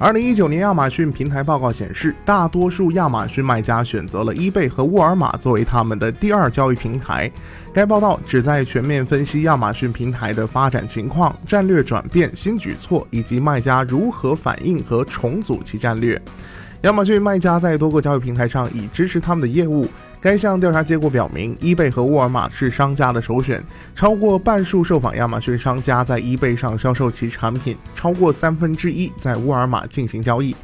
二零一九年亚马逊平台报告显示，大多数亚马逊卖家选择了 eBay 和沃尔玛作为他们的第二交易平台。该报道旨在全面分析亚马逊平台的发展情况、战略转变、新举措以及卖家如何反应和重组其战略。亚马逊卖家在多个交易平台上已支持他们的业务。该项调查结果表明，eBay 和沃尔玛是商家的首选。超过半数受访亚马逊商家在 eBay 上销售其产品，超过三分之一在沃尔玛进行交易。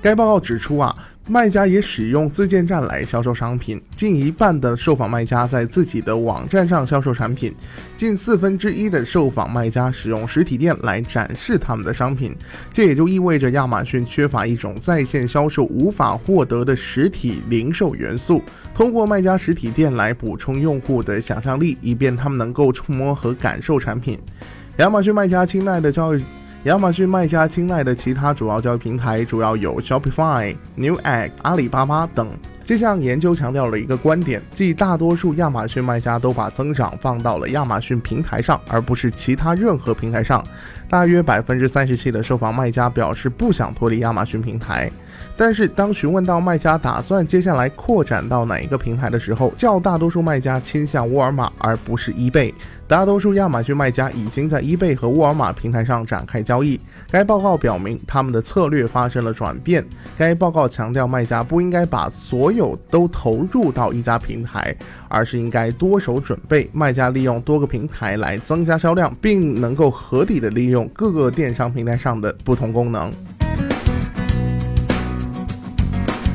该报告指出啊。卖家也使用自建站来销售商品，近一半的受访卖家在自己的网站上销售产品，近四分之一的受访卖家使用实体店来展示他们的商品。这也就意味着亚马逊缺乏一种在线销售无法获得的实体零售元素，通过卖家实体店来补充用户的想象力，以便他们能够触摸和感受产品。亚马逊卖家青睐的交易。亚马逊卖家青睐的其他主要交易平台主要有 Shopify、Newegg、阿里巴巴等。这项研究强调了一个观点，即大多数亚马逊卖家都把增长放到了亚马逊平台上，而不是其他任何平台上。大约百分之三十七的受访卖家表示不想脱离亚马逊平台。但是，当询问到卖家打算接下来扩展到哪一个平台的时候，较大多数卖家倾向沃尔玛而不是 eBay。大多数亚马逊卖家已经在 eBay 和沃尔玛平台上展开交易。该报告表明，他们的策略发生了转变。该报告强调，卖家不应该把所有都投入到一家平台，而是应该多手准备。卖家利用多个平台来增加销量，并能够合理的利用各个电商平台上的不同功能。